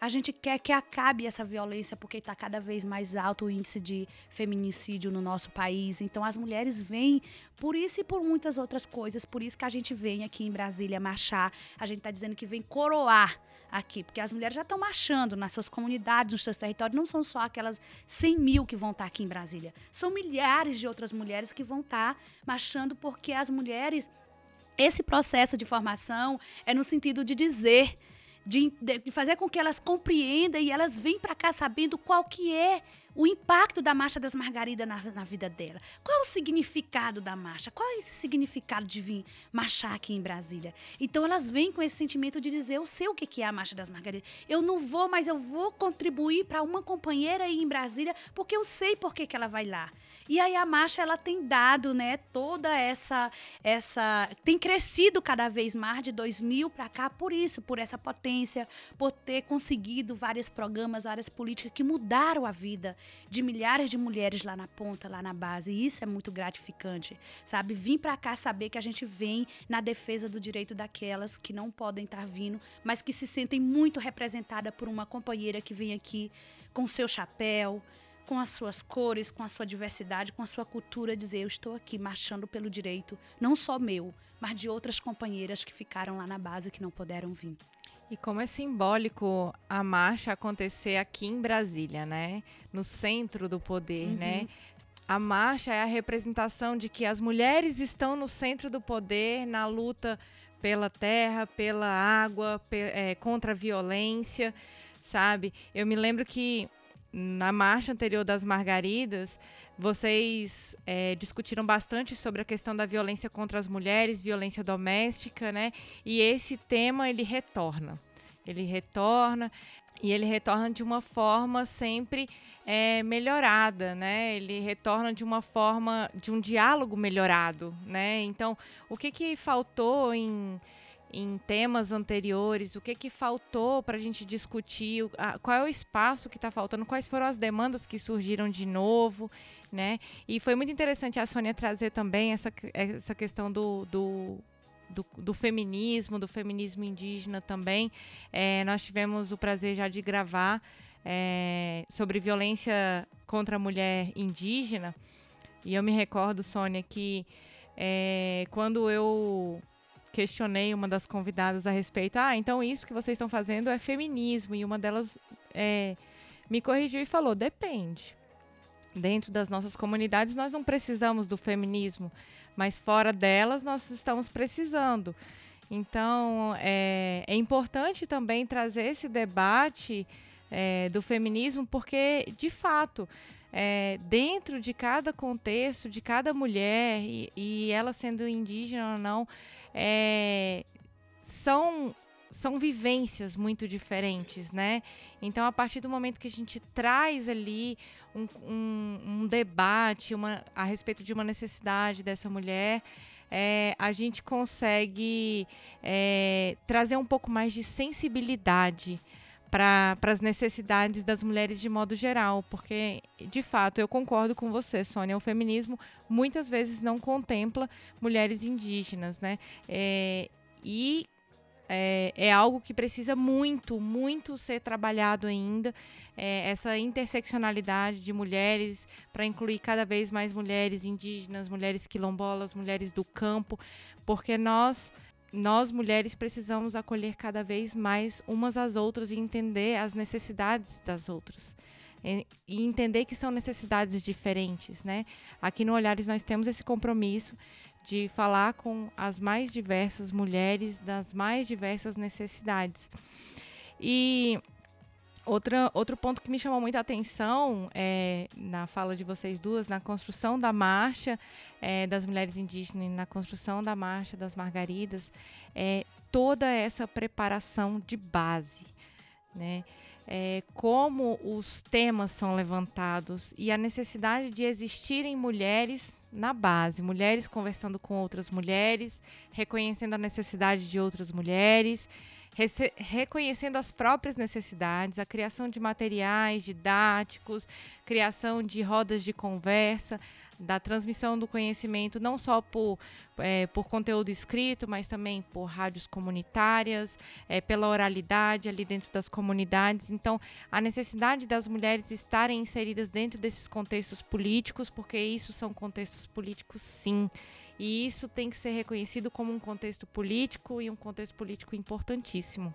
a gente quer que acabe essa violência porque está cada vez mais alto o índice de feminicídio no nosso país. Então as mulheres vêm por isso e por muitas outras coisas. Por isso que a gente vem aqui em Brasília marchar. A gente está dizendo que vem coroar aqui, porque as mulheres já estão marchando nas suas comunidades, nos seus territórios. Não são só aquelas 100 mil que vão estar tá aqui em Brasília. São milhares de outras mulheres que vão estar tá marchando porque as mulheres. Esse processo de formação é no sentido de dizer de, de, fazer com que elas compreendam e elas venham para cá sabendo qual que é o impacto da Marcha das Margaridas na, na, vida dela. Qual é o significado da marcha? Qual é esse significado de vir marchar aqui em Brasília? Então elas vêm com esse sentimento de dizer, eu sei o que é a Marcha das Margaridas. Eu não vou, mas eu vou contribuir para uma companheira aí em Brasília, porque eu sei por que, que ela vai lá. E aí a marcha ela tem dado, né, toda essa essa tem crescido cada vez mais de 2000 para cá por isso, por essa potência, por ter conseguido vários programas, várias políticas que mudaram a vida de milhares de mulheres lá na ponta, lá na base. E isso é muito gratificante, sabe? Vim para cá saber que a gente vem na defesa do direito daquelas que não podem estar vindo, mas que se sentem muito representada por uma companheira que vem aqui com seu chapéu, com as suas cores, com a sua diversidade, com a sua cultura, dizer: eu estou aqui marchando pelo direito, não só meu, mas de outras companheiras que ficaram lá na base que não puderam vir. E como é simbólico a marcha acontecer aqui em Brasília, né? No centro do poder, uhum. né? A marcha é a representação de que as mulheres estão no centro do poder na luta pela terra, pela água, pe é, contra a violência, sabe? Eu me lembro que na marcha anterior das Margaridas, vocês é, discutiram bastante sobre a questão da violência contra as mulheres, violência doméstica, né? E esse tema ele retorna. Ele retorna e ele retorna de uma forma sempre é, melhorada, né? Ele retorna de uma forma de um diálogo melhorado, né? Então, o que que faltou em em temas anteriores, o que que faltou para a gente discutir, qual é o espaço que está faltando, quais foram as demandas que surgiram de novo, né? E foi muito interessante a Sônia trazer também essa, essa questão do, do do, do, feminismo, do feminismo indígena também. É, nós tivemos o prazer já de gravar é, sobre violência contra a mulher indígena. E eu me recordo, Sônia, que é, quando eu questionei uma das convidadas a respeito. Ah, então isso que vocês estão fazendo é feminismo. E uma delas é, me corrigiu e falou: depende. Dentro das nossas comunidades, nós não precisamos do feminismo, mas fora delas, nós estamos precisando. Então, é, é importante também trazer esse debate é, do feminismo, porque, de fato, é, dentro de cada contexto, de cada mulher, e, e ela sendo indígena ou não, é, são são vivências muito diferentes, né? Então, a partir do momento que a gente traz ali um, um, um debate uma, a respeito de uma necessidade dessa mulher, é, a gente consegue é, trazer um pouco mais de sensibilidade para as necessidades das mulheres de modo geral, porque de fato eu concordo com você, Sônia, o feminismo muitas vezes não contempla mulheres indígenas, né? É, e é, é, algo que precisa muito, muito ser trabalhado ainda. É, essa interseccionalidade de mulheres para incluir cada vez mais mulheres indígenas, mulheres quilombolas, mulheres do campo, porque nós nós mulheres precisamos acolher cada vez mais umas às outras e entender as necessidades das outras. E entender que são necessidades diferentes, né? Aqui no Olhares nós temos esse compromisso de falar com as mais diversas mulheres das mais diversas necessidades. E Outra, outro ponto que me chamou muita atenção é, na fala de vocês duas, na construção da marcha é, das mulheres indígenas, na construção da marcha das margaridas, é toda essa preparação de base, né? É, como os temas são levantados e a necessidade de existirem mulheres na base, mulheres conversando com outras mulheres, reconhecendo a necessidade de outras mulheres, reconhecendo as próprias necessidades, a criação de materiais didáticos, criação de rodas de conversa, da transmissão do conhecimento, não só por, é, por conteúdo escrito, mas também por rádios comunitárias, é, pela oralidade ali dentro das comunidades. Então, a necessidade das mulheres estarem inseridas dentro desses contextos políticos, porque isso são contextos políticos, sim. E isso tem que ser reconhecido como um contexto político e um contexto político importantíssimo.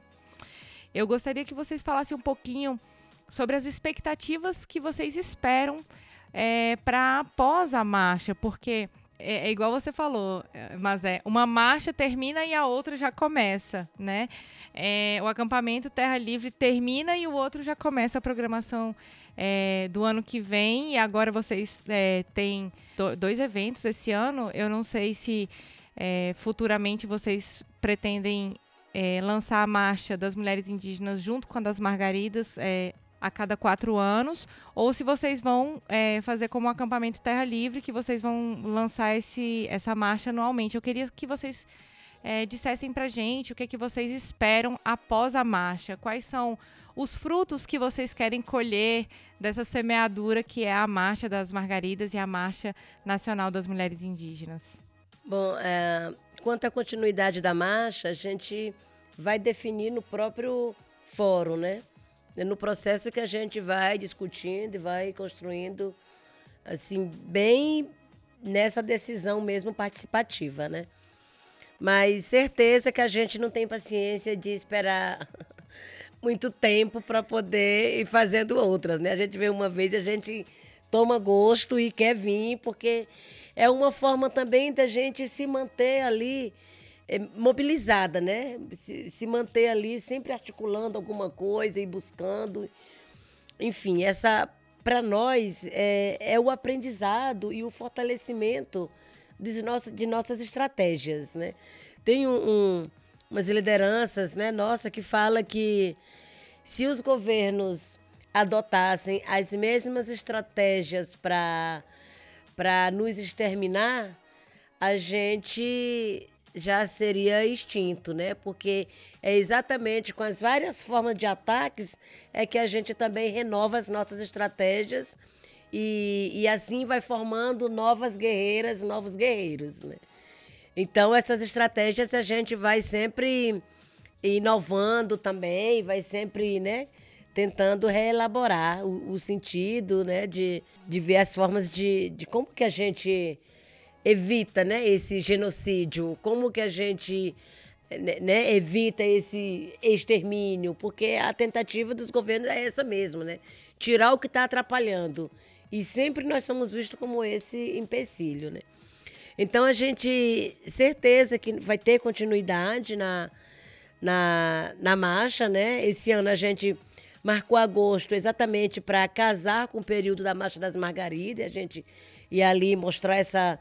Eu gostaria que vocês falassem um pouquinho sobre as expectativas que vocês esperam é, para após a marcha, porque é, é, igual você falou, é, mas é uma marcha termina e a outra já começa, né? É, o acampamento Terra Livre termina e o outro já começa a programação é, do ano que vem. E agora vocês é, têm do, dois eventos esse ano. Eu não sei se é, futuramente vocês pretendem lançar a marcha das mulheres indígenas junto com a das Margaridas a cada quatro anos, ou se vocês vão é, fazer como um acampamento Terra Livre, que vocês vão lançar esse, essa marcha anualmente. Eu queria que vocês é, dissessem para gente o que, é que vocês esperam após a marcha, quais são os frutos que vocês querem colher dessa semeadura que é a Marcha das Margaridas e a Marcha Nacional das Mulheres Indígenas. Bom, é, quanto à continuidade da marcha, a gente vai definir no próprio fórum, né? No processo que a gente vai discutindo e vai construindo, assim, bem nessa decisão mesmo participativa, né? Mas certeza que a gente não tem paciência de esperar [LAUGHS] muito tempo para poder ir fazendo outras, né? A gente vê uma vez, a gente toma gosto e quer vir, porque é uma forma também da gente se manter ali é, mobilizada, né? Se, se manter ali sempre articulando alguma coisa e buscando. Enfim, essa para nós é, é o aprendizado e o fortalecimento de, nossa, de nossas estratégias, né? Tem um, um, umas lideranças, né, nossa, que fala que se os governos adotassem as mesmas estratégias para para nos exterminar, a gente já seria extinto, né? Porque é exatamente com as várias formas de ataques é que a gente também renova as nossas estratégias e, e assim vai formando novas guerreiras, novos guerreiros, né? Então, essas estratégias a gente vai sempre inovando também, vai sempre, né? Tentando reelaborar o, o sentido, né? De, de ver as formas de, de como que a gente evita, né? Esse genocídio, como que a gente né, né, evita esse extermínio, porque a tentativa dos governos é essa mesmo, né? Tirar o que está atrapalhando. E sempre nós somos vistos como esse empecilho, né? Então a gente, certeza que vai ter continuidade na, na, na marcha, né? Esse ano a gente marcou agosto exatamente para casar com o período da Marcha das Margaridas, a gente ia ali mostrar essa,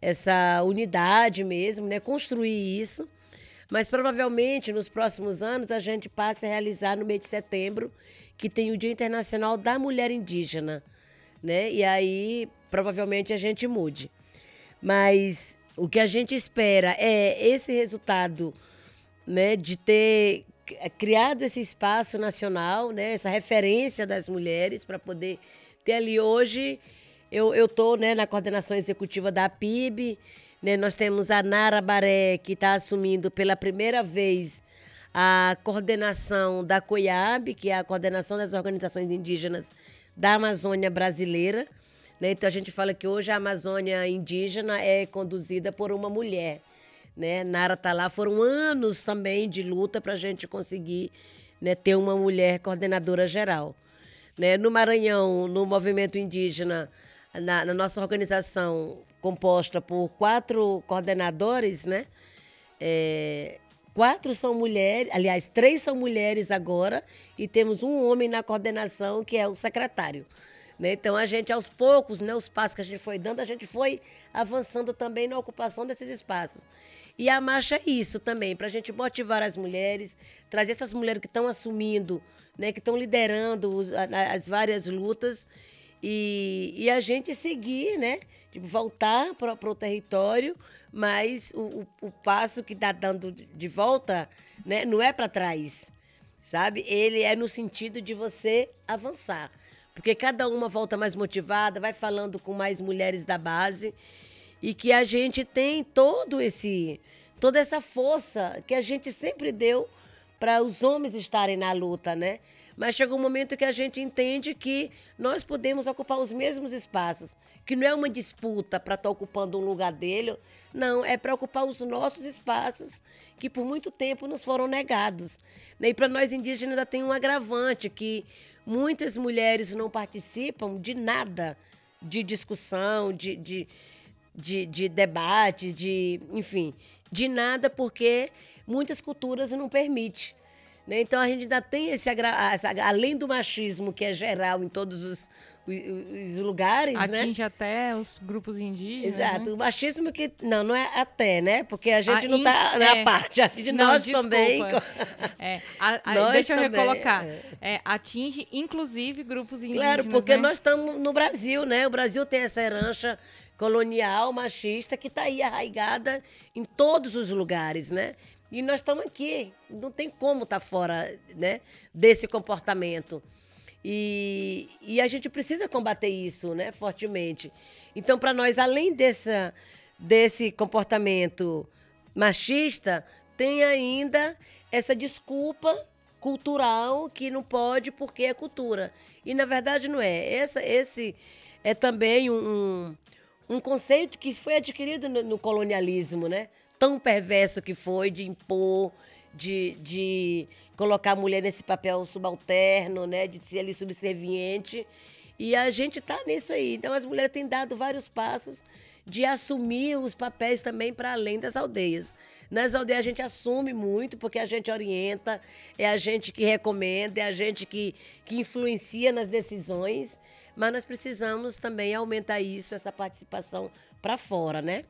essa unidade mesmo, né? Construir isso. Mas provavelmente nos próximos anos a gente passe a realizar no mês de setembro, que tem o Dia Internacional da Mulher Indígena, né? E aí provavelmente a gente mude. Mas o que a gente espera é esse resultado, né, de ter criado esse espaço nacional, né, essa referência das mulheres para poder ter ali hoje eu tô, né, na coordenação executiva da PIB, né, nós temos a Nara Baré que está assumindo pela primeira vez a coordenação da COIAB, que é a coordenação das organizações indígenas da Amazônia brasileira. Né? Então a gente fala que hoje a Amazônia indígena é conduzida por uma mulher. Né? Nara está lá, foram anos também de luta para a gente conseguir né, ter uma mulher coordenadora geral. Né? No Maranhão, no movimento indígena, na, na, nossa organização composta por quatro coordenadores, né? É, quatro são mulheres, aliás, três são mulheres agora, e temos um homem na coordenação, que é o secretário. Né? Então, a gente, aos poucos, né, os passos que a gente foi dando, a gente foi avançando também na ocupação desses espaços. E a marcha é isso também, para a gente motivar as mulheres, trazer essas mulheres que estão assumindo, né, que estão liderando as várias lutas, e, e, a gente seguir, né? Tipo, voltar para o território, mas o, o, o passo que está dando de volta né, não é para trás, sabe? Ele é no sentido de você avançar. Porque cada uma volta mais motivada, vai falando com mais mulheres da base e que a gente tem todo esse toda essa força que a gente sempre deu para os homens estarem na luta, né? Mas chega um momento que a gente entende que nós podemos ocupar os mesmos espaços, que não é uma disputa para estar tá ocupando um lugar dele, não, é para ocupar os nossos espaços que por muito tempo nos foram negados. Né? E para nós indígenas ainda tem um agravante que muitas mulheres não participam de nada de discussão, de, de, de, de debate, de, enfim, de nada, porque muitas culturas não permitem. Né? Então a gente ainda tem esse além do machismo que é geral em todos os, os lugares, né? Atinge né? até os grupos indígenas. Exato. Né? O machismo que. Não, não é até, né? Porque a gente a não está na é. parte. A gente, não, nós desculpa. também. É, a, a, nós [LAUGHS] deixa eu também, recolocar. É. é. atinge, inclusive, grupos indígenas. Claro, porque né? nós estamos no Brasil, né? O Brasil tem essa herança colonial, machista, que está aí arraigada em todos os lugares, né? E nós estamos aqui, não tem como estar tá fora né, desse comportamento. E, e a gente precisa combater isso né, fortemente. Então, para nós, além dessa, desse comportamento machista, tem ainda essa desculpa cultural que não pode porque é cultura. E, na verdade, não é. Essa, esse é também um, um conceito que foi adquirido no, no colonialismo, né? Tão perverso que foi de impor, de, de colocar a mulher nesse papel subalterno, né? De ser ali subserviente. E a gente está nisso aí. Então as mulheres têm dado vários passos de assumir os papéis também para além das aldeias. Nas aldeias a gente assume muito, porque a gente orienta, é a gente que recomenda, é a gente que, que influencia nas decisões, mas nós precisamos também aumentar isso, essa participação para fora, né?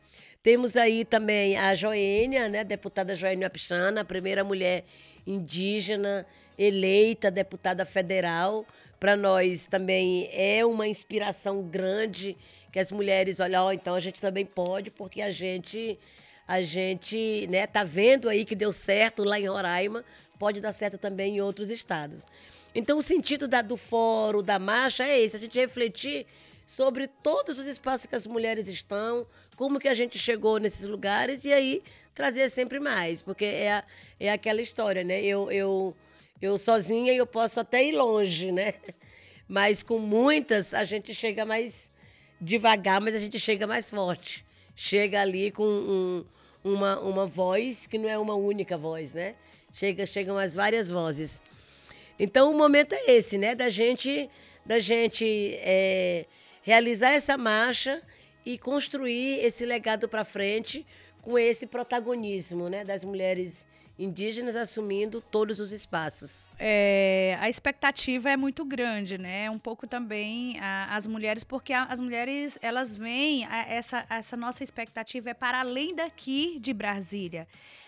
Temos aí também a Joênia, né, deputada Joênia Pichana, a primeira mulher indígena eleita deputada federal. Para nós também é uma inspiração grande que as mulheres olham, oh, então a gente também pode, porque a gente a gente, né, tá vendo aí que deu certo lá em Roraima, pode dar certo também em outros estados. Então o sentido da, do fórum, da marcha é esse, a gente refletir sobre todos os espaços que as mulheres estão, como que a gente chegou nesses lugares e aí trazer sempre mais, porque é, é aquela história, né? Eu, eu, eu sozinha eu posso até ir longe, né? [LAUGHS] Mas com muitas a gente chega mais devagar, mas a gente chega mais forte. Chega ali com um, uma, uma voz que não é uma única voz, né? Chega, chegam as várias vozes. Então o momento é esse, né? Da gente, da gente é, realizar essa marcha e construir esse legado para frente com esse protagonismo né, das mulheres indígenas assumindo todos os espaços. É, a expectativa é muito grande, né? Um pouco também a, as mulheres, porque a, as mulheres elas a, essa, essa nossa expectativa é para além daqui de Brasília.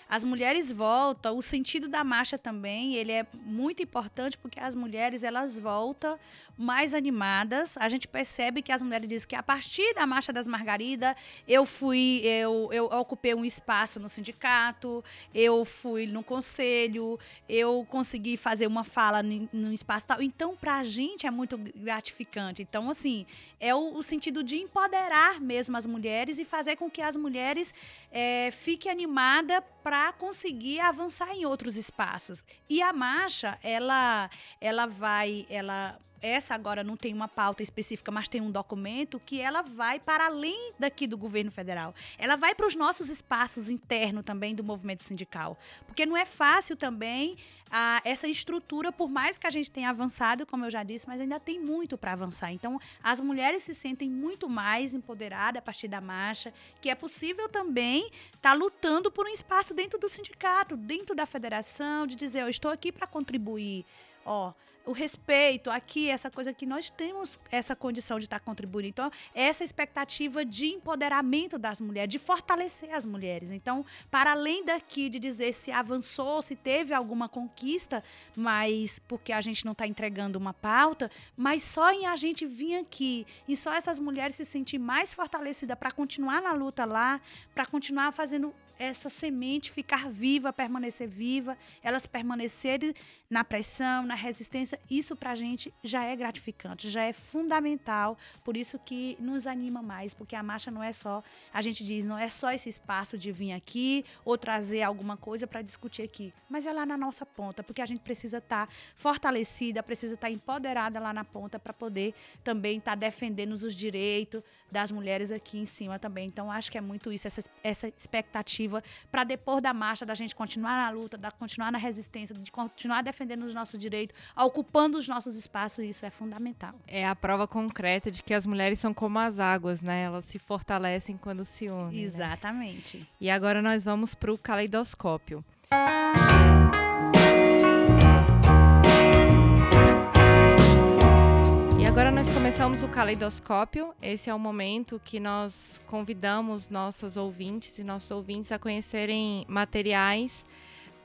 As mulheres voltam, o sentido da marcha também, ele é muito importante porque as mulheres elas voltam mais animadas. A gente percebe que as mulheres dizem que a partir da marcha das Margaridas, eu fui, eu, eu ocupei um espaço no sindicato, eu fui no conselho, eu consegui fazer uma fala no espaço tal. Então, para a gente é muito gratificante. Então, assim, é o, o sentido de empoderar mesmo as mulheres e fazer com que as mulheres é, fiquem animadas para conseguir avançar em outros espaços. E a marcha, ela, ela vai, ela essa agora não tem uma pauta específica, mas tem um documento que ela vai para além daqui do governo federal. Ela vai para os nossos espaços internos também do movimento sindical. Porque não é fácil também a, essa estrutura, por mais que a gente tenha avançado, como eu já disse, mas ainda tem muito para avançar. Então, as mulheres se sentem muito mais empoderadas a partir da marcha, que é possível também estar tá lutando por um espaço dentro do sindicato, dentro da federação, de dizer, eu estou aqui para contribuir. Ó, o respeito aqui, essa coisa que nós temos essa condição de estar contribuindo. Então, essa expectativa de empoderamento das mulheres, de fortalecer as mulheres. Então, para além daqui de dizer se avançou, se teve alguma conquista, mas porque a gente não está entregando uma pauta, mas só em a gente vir aqui e só essas mulheres se sentir mais fortalecidas para continuar na luta lá, para continuar fazendo essa semente ficar viva, permanecer viva, elas permanecerem na pressão, na resistência, isso para a gente já é gratificante, já é fundamental, por isso que nos anima mais, porque a marcha não é só, a gente diz, não é só esse espaço de vir aqui ou trazer alguma coisa para discutir aqui, mas é lá na nossa ponta, porque a gente precisa estar tá fortalecida, precisa estar tá empoderada lá na ponta para poder também estar tá defendendo os direitos das mulheres aqui em cima também. Então, acho que é muito isso, essa, essa expectativa para depois da marcha, da gente continuar na luta, da continuar na resistência, de continuar defendendo os nossos direitos, ocupando os nossos espaços, e isso é fundamental. É a prova concreta de que as mulheres são como as águas, né? Elas se fortalecem quando se unem. Né? Exatamente. Né? E agora nós vamos para o caleidoscópio. E agora nós começamos o caleidoscópio. Esse é o momento que nós convidamos nossas ouvintes e nossos ouvintes a conhecerem materiais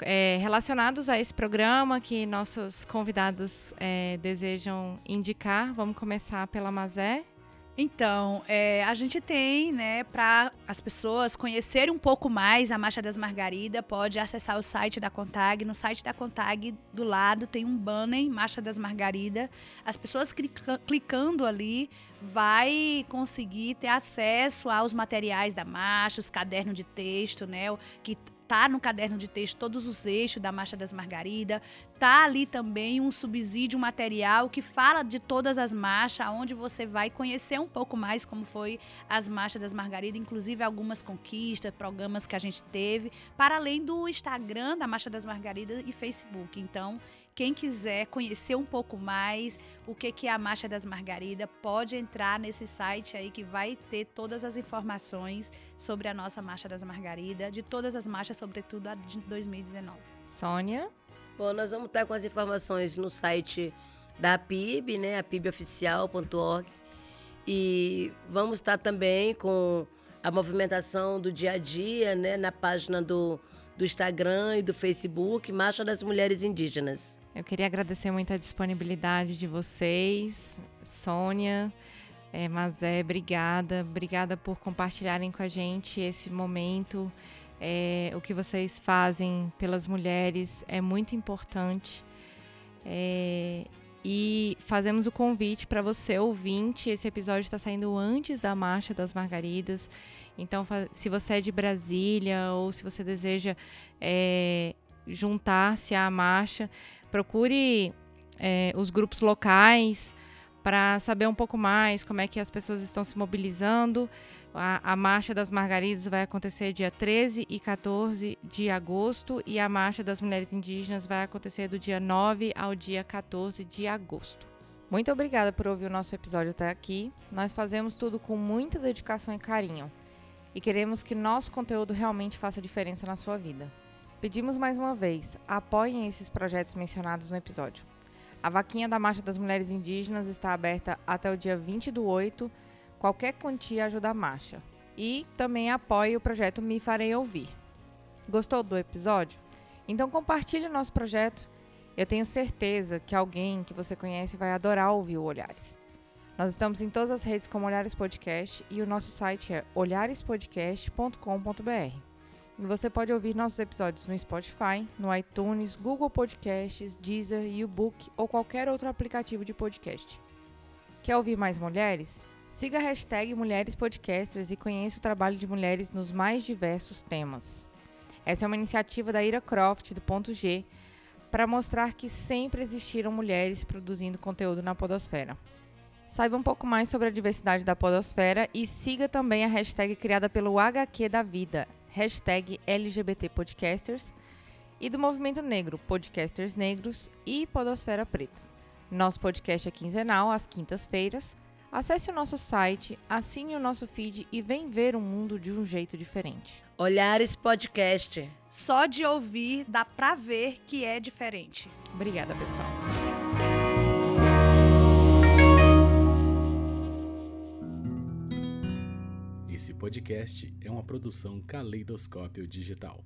é, relacionados a esse programa que nossas convidadas é, desejam indicar. Vamos começar pela Mazé. Então, é, a gente tem, né, para as pessoas conhecerem um pouco mais a Marcha das Margaridas, pode acessar o site da Contag. No site da Contag, do lado, tem um banner, Marcha das Margaridas. As pessoas clica, clicando ali, vai conseguir ter acesso aos materiais da marcha, os cadernos de texto, né, que tá no caderno de texto todos os eixos da Marcha das Margaridas, tá ali também um subsídio material que fala de todas as marchas, onde você vai conhecer um pouco mais como foi as Marchas das Margaridas, inclusive algumas conquistas, programas que a gente teve, para além do Instagram da Marcha das Margaridas e Facebook. Então, quem quiser conhecer um pouco mais o que, que é a Marcha das Margaridas, pode entrar nesse site aí que vai ter todas as informações sobre a nossa Marcha das Margaridas, de todas as marchas, sobretudo a de 2019. Sônia? Bom, nós vamos estar com as informações no site da PIB, né, apiboficial.org. E vamos estar também com a movimentação do dia a dia, né, na página do, do Instagram e do Facebook, Marcha das Mulheres Indígenas. Eu queria agradecer muito a disponibilidade de vocês, Sônia, é, Mazé, obrigada. Obrigada por compartilharem com a gente esse momento. É, o que vocês fazem pelas mulheres é muito importante. É, e fazemos o convite para você, ouvinte. Esse episódio está saindo antes da Marcha das Margaridas. Então, se você é de Brasília ou se você deseja é, juntar-se à marcha, procure é, os grupos locais para saber um pouco mais como é que as pessoas estão se mobilizando. A, a, Marcha das Margaridas vai acontecer dia 13 e 14 de agosto e a Marcha das Mulheres Indígenas vai acontecer do dia 9 ao dia 14 de agosto. Muito obrigada por ouvir o nosso episódio até aqui. Nós fazemos tudo com muita dedicação e carinho e queremos que nosso conteúdo realmente faça diferença na sua vida. Pedimos mais uma vez, apoiem esses projetos mencionados no episódio. A vaquinha da Marcha das Mulheres Indígenas está aberta até o dia 20 do 8. Qualquer quantia ajuda a marcha. E também apoie o projeto Me Farei Ouvir. Gostou do episódio? Então compartilhe o nosso projeto. Eu tenho certeza que alguém que você conhece vai adorar ouvir o Olhares. Nós estamos em todas as redes como Olhares Podcast e o nosso site é olharespodcast.com.br. Você pode ouvir nossos episódios no Spotify, no iTunes, Google Podcasts, Deezer, YouBook ou qualquer outro aplicativo de podcast. Quer ouvir mais mulheres? Siga a hashtag Mulheres Podcasters e conheça o trabalho de mulheres nos mais diversos temas. Essa é uma iniciativa da Ira Croft, do Ponto G, para mostrar que sempre existiram mulheres produzindo conteúdo na podosfera. Saiba um pouco mais sobre a diversidade da podosfera e siga também a hashtag criada pelo HQ da Vida, hashtag LGBT Podcasters, e do Movimento Negro, Podcasters Negros e Podosfera Preta. Nosso podcast é quinzenal, às quintas-feiras. Acesse o nosso site, assine o nosso feed e vem ver o mundo de um jeito diferente. Olhares Podcast. Só de ouvir dá pra ver que é diferente. Obrigada, pessoal. Esse podcast é uma produção Caleidoscópio Digital.